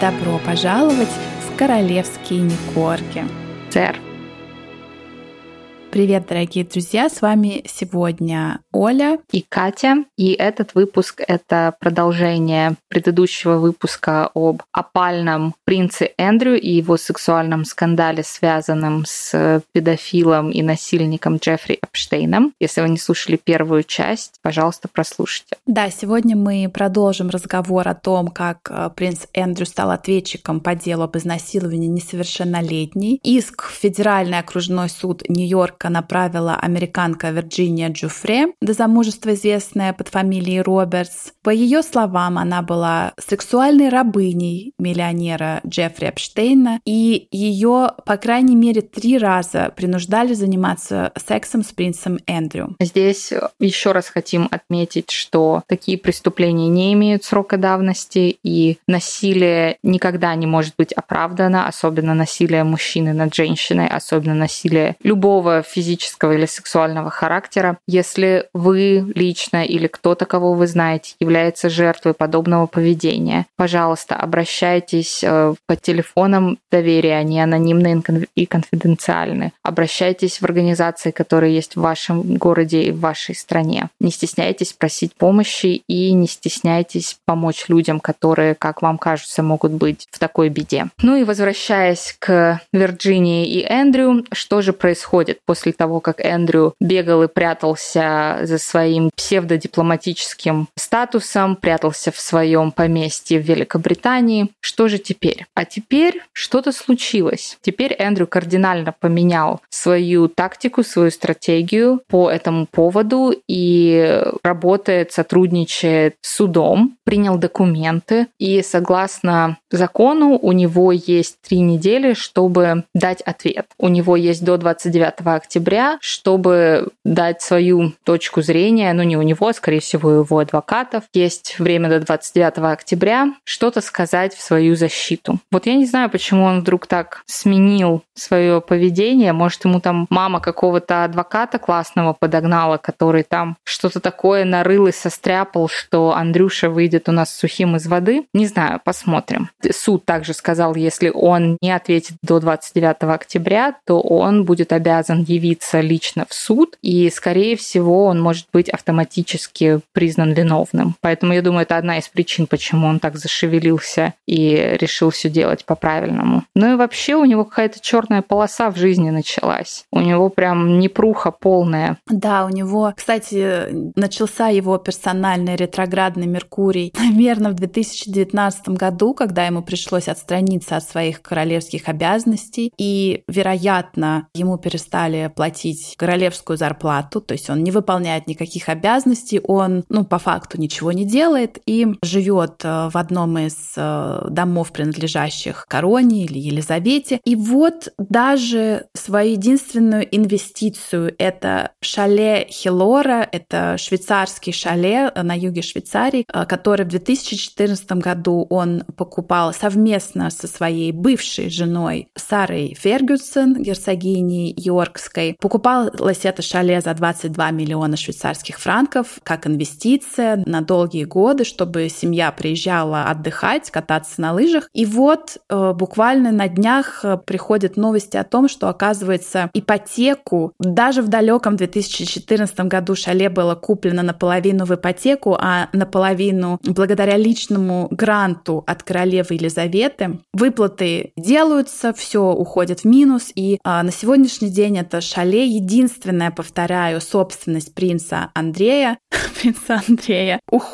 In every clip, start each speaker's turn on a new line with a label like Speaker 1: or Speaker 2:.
Speaker 1: Добро пожаловать в королевские Никорки.
Speaker 2: Сэр.
Speaker 1: Привет, дорогие друзья! С вами сегодня Оля
Speaker 2: и Катя. И этот выпуск — это продолжение предыдущего выпуска об опальном принце Эндрю и его сексуальном скандале, связанном с педофилом и насильником Джеффри Эпштейном. Если вы не слушали первую часть, пожалуйста, прослушайте.
Speaker 1: Да, сегодня мы продолжим разговор о том, как э, принц Эндрю стал ответчиком по делу об изнасиловании несовершеннолетней. Иск в Федеральный окружной суд Нью-Йорк Нью-Йорка направила американка Вирджиния Джуфре, до замужества известная под фамилией Робертс. По ее словам, она была сексуальной рабыней миллионера Джеффри Эпштейна, и ее, по крайней мере, три раза принуждали заниматься сексом с принцем Эндрю.
Speaker 2: Здесь еще раз хотим отметить, что такие преступления не имеют срока давности, и насилие никогда не может быть оправдано, особенно насилие мужчины над женщиной, особенно насилие любого физического или сексуального характера. Если вы лично или кто-то, кого вы знаете, жертвой подобного поведения, пожалуйста, обращайтесь э, по телефонам доверия, они анонимны и конфиденциальны. Обращайтесь в организации, которые есть в вашем городе и в вашей стране. Не стесняйтесь просить помощи и не стесняйтесь помочь людям, которые, как вам кажется, могут быть в такой беде. Ну и возвращаясь к Вирджинии и Эндрю, что же происходит после того, как Эндрю бегал и прятался за своим псевдодипломатическим статусом, прятался в своем поместье в Великобритании. Что же теперь? А теперь что-то случилось. Теперь Эндрю кардинально поменял свою тактику, свою стратегию по этому поводу и работает, сотрудничает с судом, принял документы и согласно закону у него есть три недели, чтобы дать ответ. У него есть до 29 октября чтобы дать свою точку зрения, ну не у него, а скорее всего его адвокатов. Есть время до 29 октября что-то сказать в свою защиту. Вот я не знаю, почему он вдруг так сменил свое поведение. Может, ему там мама какого-то адвоката классного подогнала, который там что-то такое нарыл и состряпал, что Андрюша выйдет у нас сухим из воды. Не знаю, посмотрим. Суд также сказал, если он не ответит до 29 октября, то он будет обязан явиться лично в суд, и, скорее всего, он может быть автоматически признан виновным. Поэтому, я думаю, это одна из причин, почему он так зашевелился и решил все делать по-правильному. Ну и вообще у него какая-то черная полоса в жизни началась. У него прям непруха полная.
Speaker 1: Да, у него, кстати, начался его персональный ретроградный Меркурий примерно в 2019 году, когда ему пришлось отстраниться от своих королевских обязанностей, и, вероятно, ему перестали платить королевскую зарплату, то есть он не выполняет никаких обязанностей, он, ну, по факту ничего не делает и живет э, в одном из э, домов, принадлежащих короне или Елизавете. И вот даже свою единственную инвестицию — это шале Хилора, это швейцарский шале на юге Швейцарии, э, который в 2014 году он покупал совместно со своей бывшей женой Сарой Фергюсон, герцогиней Йоркской. Покупалось это шале за 22 миллиона швейцарских франков как инвестиция на долгие годы, чтобы семья приезжала отдыхать, кататься на лыжах. И вот э, буквально на днях э, приходят новости о том, что, оказывается, ипотеку даже в далеком 2014 году шале было куплено наполовину в ипотеку, а наполовину благодаря личному гранту от королевы Елизаветы. Выплаты делаются, все уходит в минус, и а, на сегодняшний день это шале единственная, повторяю, собственность принца Андрея, принца Андрея, уходит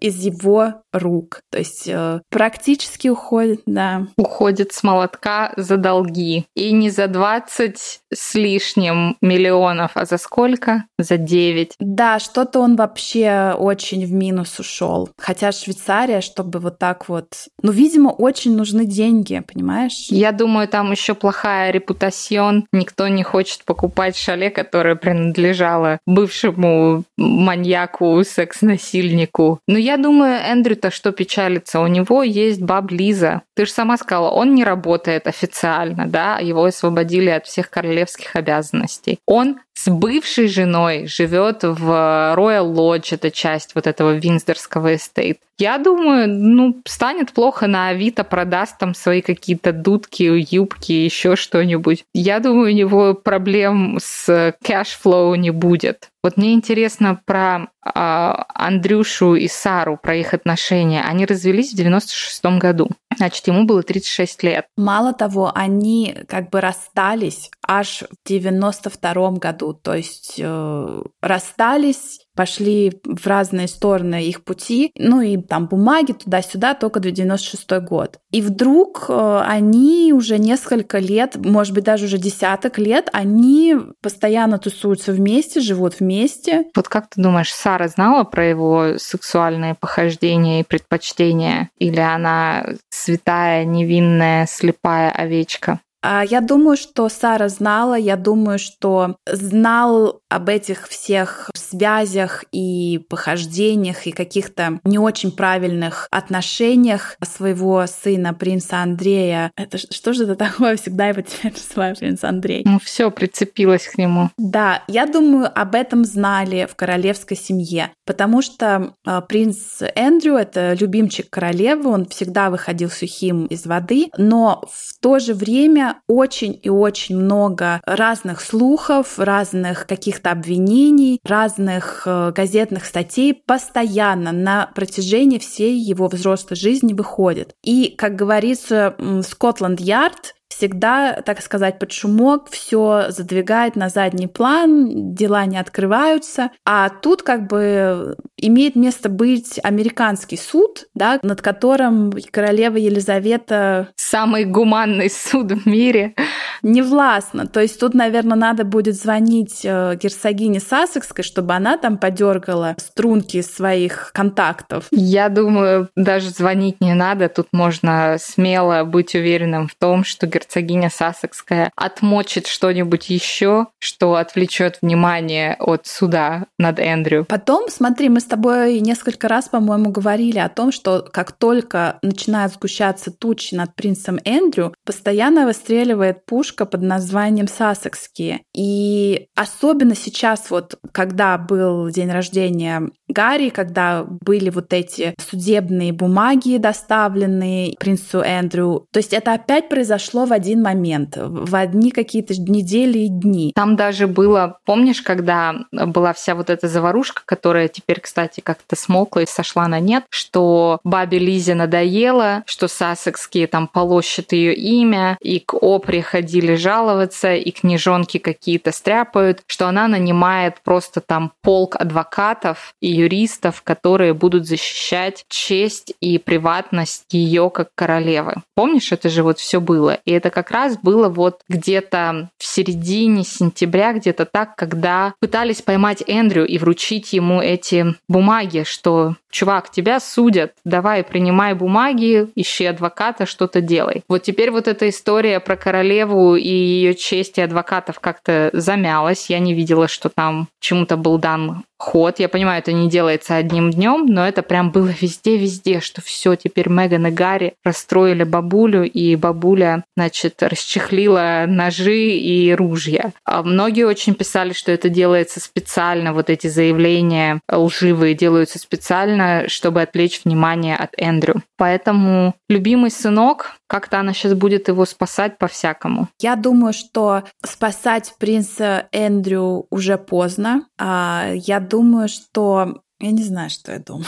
Speaker 1: из его рук. То есть э, практически уходит, да.
Speaker 2: Уходит с молотка за долги. И не за 20 с лишним миллионов, а за сколько? За 9.
Speaker 1: Да, что-то он вообще очень в минус ушел. Хотя Швейцария, чтобы вот так вот... Ну, видимо, очень нужны деньги, понимаешь?
Speaker 2: Я думаю, там еще плохая репутацион. Никто не хочет покупать шале, которое принадлежало бывшему маньяку, секс-насильнику. Но я думаю, Эндрю-то что печалится? У него есть баб Лиза. Ты же сама сказала, он не работает официально, да, его освободили от всех королевских обязанностей. Он с бывшей женой живет в Royal Lodge, это часть вот этого Винздорского estate. Я думаю, ну, станет плохо на Авито, продаст там свои какие-то дудки, юбки, еще что-нибудь. Я думаю, у него проблем с cash flow не будет. Вот мне интересно про э, Андрюшу и Сару, про их отношения. Они развелись в 96 году. Значит, ему было 36 лет.
Speaker 1: Мало того, они как бы расстались аж в 92 году. То есть э, расстались пошли в разные стороны их пути, ну и там бумаги туда-сюда только до 96 год. И вдруг э, они уже несколько лет, может быть, даже уже десяток лет, они постоянно тусуются вместе, живут вместе.
Speaker 2: Вот как ты думаешь, Сара знала про его сексуальные похождения и предпочтения? Или она святая, невинная, слепая овечка?
Speaker 1: А, я думаю, что Сара знала, я думаю, что знал об этих всех связях и похождениях и каких-то не очень правильных отношениях своего сына, принца Андрея. Это что же это такое? Всегда его теперь называю принц Андрей.
Speaker 2: Ну все, прицепилась к нему.
Speaker 1: Да, я думаю, об этом знали в королевской семье, потому что э, принц Эндрю — это любимчик королевы, он всегда выходил сухим из воды, но в то же время очень и очень много разных слухов, разных каких-то обвинений, разных э, газетных статей постоянно на протяжении всей его взрослой жизни выходит. И, как говорится, Скотланд-Ярд всегда, так сказать, под шумок все задвигает на задний план, дела не открываются. А тут как бы имеет место быть американский суд, да, над которым королева Елизавета...
Speaker 2: Самый гуманный суд в мире.
Speaker 1: Не властно. То есть тут, наверное, надо будет звонить э, герцогине Сассекской, чтобы она там подергала струнки своих контактов.
Speaker 2: Я думаю, даже звонить не надо. Тут можно смело быть уверенным в том, что герцогиня Сассекская отмочит что-нибудь еще, что отвлечет внимание от суда над Эндрю.
Speaker 1: Потом, смотри, мы с тобой несколько раз, по-моему, говорили о том, что как только начинают сгущаться тучи над принцем Эндрю, постоянно выстреливает пушка под названием Сассекские. И особенно сейчас, вот когда был день рождения Гарри, когда были вот эти судебные бумаги доставленные принцу Эндрю, то есть это опять произошло в один момент, в одни какие-то недели и дни.
Speaker 2: Там даже было, помнишь, когда была вся вот эта заварушка, которая теперь, кстати, как-то смолкла и сошла на нет, что бабе Лизе надоело, что сассекские там полощут ее имя, и к О приходили жаловаться, и книжонки какие-то стряпают, что она нанимает просто там полк адвокатов и юристов, которые будут защищать честь и приватность ее как королевы. Помнишь, это же вот все было. И это как раз было вот где-то в середине сентября, где-то так, когда пытались поймать Эндрю и вручить ему эти бумаги, что чувак, тебя судят, давай принимай бумаги, ищи адвоката, что-то делай. Вот теперь вот эта история про королеву и ее честь и адвокатов как-то замялась. Я не видела, что там чему-то был дан ход. Я понимаю, это не делается одним днем, но это прям было везде-везде, что все, теперь Меган и Гарри расстроили бабулю, и бабуля, значит, расчехлила ножи и ружья. А многие очень писали, что это делается специально, вот эти заявления лживые делаются специально, чтобы отвлечь внимание от Эндрю. Поэтому любимый сынок, как-то она сейчас будет его спасать по-всякому.
Speaker 1: Я думаю, что спасать принца Эндрю уже поздно. А я думаю, что... Я не знаю, что я думаю.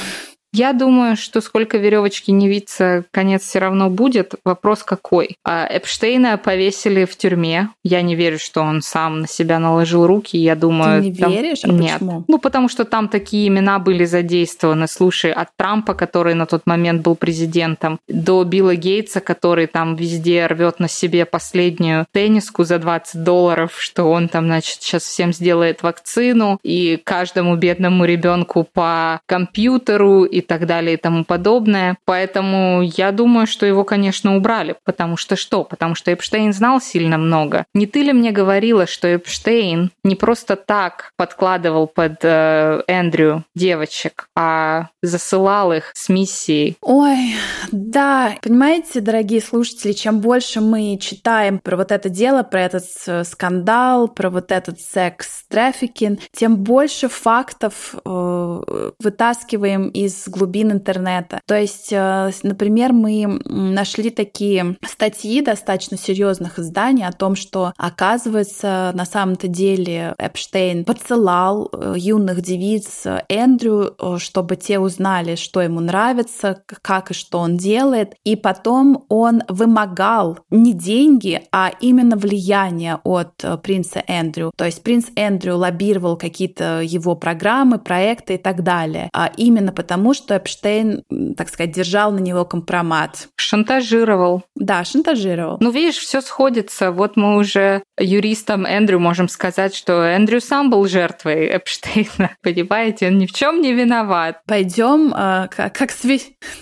Speaker 2: Я думаю, что сколько веревочки не виться, конец все равно будет. Вопрос какой? А Эпштейна повесили в тюрьме. Я не верю, что он сам на себя наложил руки. Я думаю...
Speaker 1: Ты не там... веришь? А
Speaker 2: Нет.
Speaker 1: почему?
Speaker 2: Ну, потому что там такие имена были задействованы. Слушай, от Трампа, который на тот момент был президентом, до Билла Гейтса, который там везде рвет на себе последнюю тенниску за 20 долларов, что он там, значит, сейчас всем сделает вакцину, и каждому бедному ребенку по компьютеру, и так далее и тому подобное. Поэтому я думаю, что его, конечно, убрали. Потому что что? Потому что Эпштейн знал сильно много. Не ты ли мне говорила, что Эпштейн не просто так подкладывал под э, Эндрю девочек, а засылал их с миссией?
Speaker 1: Ой, да. Понимаете, дорогие слушатели, чем больше мы читаем про вот это дело, про этот скандал, про вот этот секс-трафикинг, тем больше фактов э, вытаскиваем из глубин интернета. То есть, э, например, мы нашли такие статьи достаточно серьезных изданий о том, что, оказывается, на самом-то деле Эпштейн подсылал э, юных девиц Эндрю, э, чтобы те узнали, что ему нравится, как и что он делает. И потом он вымогал не деньги, а именно влияние от принца Эндрю. То есть принц Эндрю лоббировал какие-то его программы, проекты и так далее. А именно потому, что Эпштейн, так сказать, держал на него компромат.
Speaker 2: Шантажировал.
Speaker 1: Да, шантажировал.
Speaker 2: Ну, видишь, все сходится. Вот мы уже юристам Эндрю можем сказать, что Эндрю сам был жертвой Эпштейна. Понимаете, он ни в чем не виноват.
Speaker 1: Пойдем э, как, как, сви...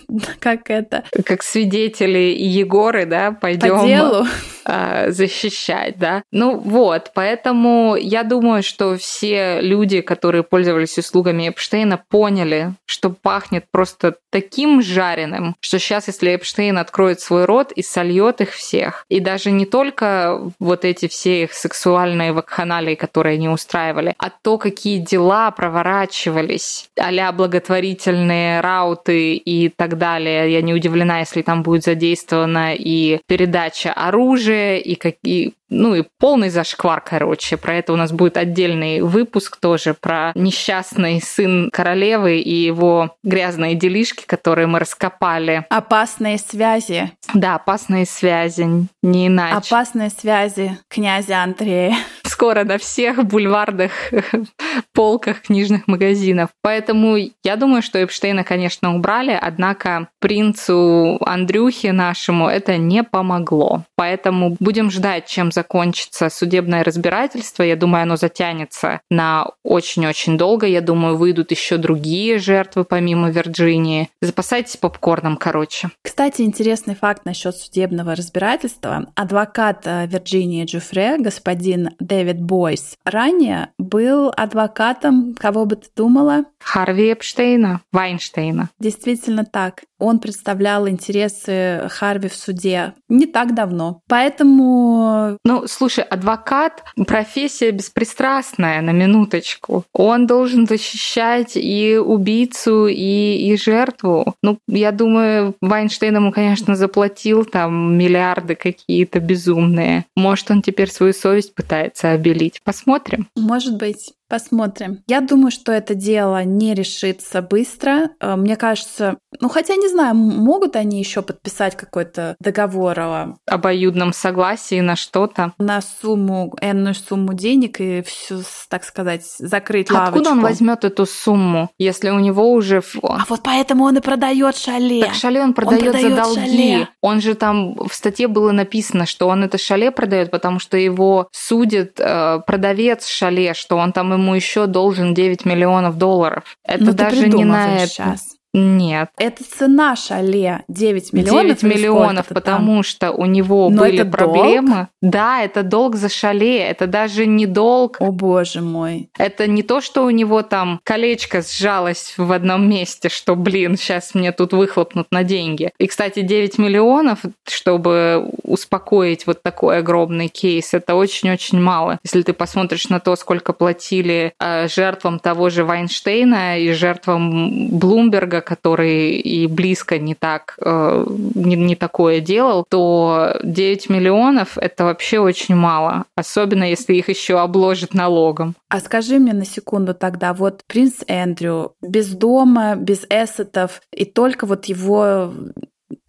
Speaker 1: как это?
Speaker 2: Как свидетели Егоры, да, пойдем.
Speaker 1: По делу
Speaker 2: э, защищать, да. Ну вот, поэтому я думаю, что все люди, которые пользовались услугами Эпштейна, поняли, что пахнет просто таким жареным, что сейчас, если Эпштейн откроет свой рот и сольет их всех, и даже не только вот эти все их сексуальные вакханалии, которые они устраивали, а то, какие дела проворачивались, а благотворительные рауты и так далее. Я не удивлена, если там будет задействована и передача оружия, и какие ну и полный зашквар, короче. Про это у нас будет отдельный выпуск тоже про несчастный сын королевы и его грязные делишки, которые мы раскопали.
Speaker 1: Опасные связи.
Speaker 2: Да, опасные связи, не иначе.
Speaker 1: Опасные связи князя Андрея.
Speaker 2: Скоро на всех бульварных полках книжных магазинов. Поэтому я думаю, что Эпштейна, конечно, убрали, однако принцу Андрюхе нашему это не помогло. Поэтому будем ждать, чем закончится судебное разбирательство. Я думаю, оно затянется на очень-очень долго. Я думаю, выйдут еще другие жертвы помимо Вирджинии. Запасайтесь попкорном, короче.
Speaker 1: Кстати, интересный факт насчет судебного разбирательства. Адвокат э, Вирджинии Джуфре, господин Дэвид Бойс, ранее был адвокатом, кого бы ты думала?
Speaker 2: Харви Эпштейна, Вайнштейна.
Speaker 1: Действительно так. Он представлял интересы Харви в суде не так давно. Поэтому...
Speaker 2: Ну, слушай, адвокат — профессия беспристрастная, на минуточку. Он должен защищать и убийцу, и, и жертву. Ну, я думаю, Вайнштейн ему, конечно, заплатил там миллиарды какие-то безумные. Может, он теперь свою совесть пытается обелить. Посмотрим.
Speaker 1: Может быть. Посмотрим. Я думаю, что это дело не решится быстро. Э, мне кажется, ну хотя не знаю, могут они еще подписать какой-то договор о
Speaker 2: обоюдном согласии на что-то.
Speaker 1: На сумму, энную сумму денег и все, так сказать, закрыть лавочку.
Speaker 2: Откуда он возьмет эту сумму, если у него уже...
Speaker 1: А вот поэтому он и продает шале.
Speaker 2: Так шале он продает, он продает за долги. Шале. Он же там в статье было написано, что он это шале продает, потому что его судит э, продавец шале, что он там ему еще должен 9 миллионов долларов. Это ну, даже не на это. Сейчас. Нет.
Speaker 1: Это цена шале 9 миллионов.
Speaker 2: 9 миллионов, потому там? что у него Но были проблемы. Долг? Да, это долг за шале. Это даже не долг.
Speaker 1: О боже мой.
Speaker 2: Это не то, что у него там колечко сжалось в одном месте, что, блин, сейчас мне тут выхлопнут на деньги. И, кстати, 9 миллионов, чтобы успокоить вот такой огромный кейс, это очень-очень мало. Если ты посмотришь на то, сколько платили э, жертвам того же Вайнштейна и жертвам Блумберга, который и близко не так, э, не, не такое делал, то 9 миллионов это вообще очень мало, особенно если их еще обложат налогом.
Speaker 1: А скажи мне на секунду тогда, вот принц Эндрю без дома, без эссетов, и только вот его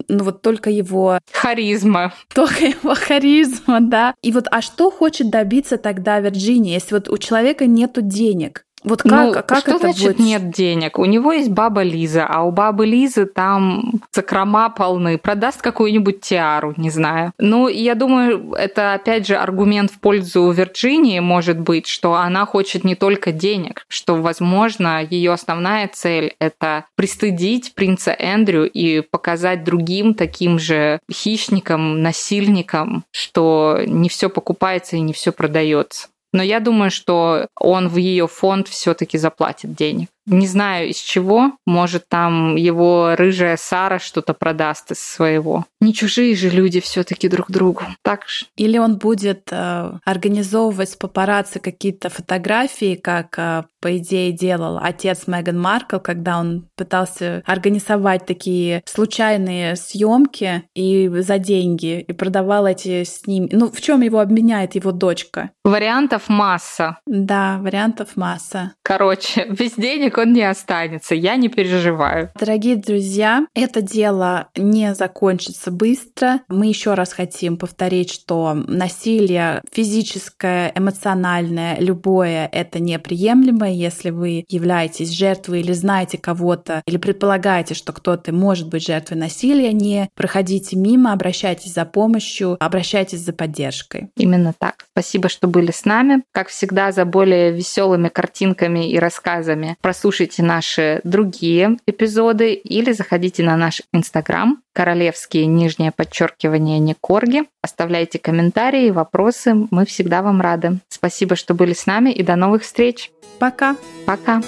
Speaker 1: ну вот только его...
Speaker 2: Харизма.
Speaker 1: Только его харизма, да. И вот, а что хочет добиться тогда Вирджиния, если вот у человека нету денег? Вот как, ну, как
Speaker 2: что
Speaker 1: это
Speaker 2: значит
Speaker 1: будет?
Speaker 2: нет денег? У него есть баба Лиза, а у бабы Лизы там закрома полны. Продаст какую-нибудь тиару, не знаю. Ну, я думаю, это опять же аргумент в пользу Вирджинии может быть, что она хочет не только денег, что, возможно, ее основная цель — это пристыдить принца Эндрю и показать другим таким же хищникам, насильникам, что не все покупается и не все продается. Но я думаю, что он в ее фонд все-таки заплатит денег. Не знаю из чего. Может, там его рыжая Сара что-то продаст из своего. Не чужие же люди все-таки друг другу. Так же.
Speaker 1: Или он будет э, организовывать с папарацци какие-то фотографии, как, э, по идее, делал отец Меган Маркл, когда он пытался организовать такие случайные съемки и за деньги, и продавал эти снимки. Ну, в чем его обменяет его дочка?
Speaker 2: Вариантов масса.
Speaker 1: Да, вариантов масса.
Speaker 2: Короче, без денег он не останется, я не переживаю.
Speaker 1: Дорогие друзья, это дело не закончится быстро. Мы еще раз хотим повторить, что насилие физическое, эмоциональное, любое, это неприемлемо. Если вы являетесь жертвой или знаете кого-то, или предполагаете, что кто-то может быть жертвой насилия, не проходите мимо, обращайтесь за помощью, обращайтесь за поддержкой.
Speaker 2: Именно так. Спасибо, что были с нами. Как всегда, за более веселыми картинками и рассказами прослушайте слушайте наши другие эпизоды или заходите на наш инстаграм королевские нижнее подчеркивание не корги. Оставляйте комментарии, вопросы, мы всегда вам рады. Спасибо, что были с нами и до новых встреч.
Speaker 1: Пока.
Speaker 2: Пока.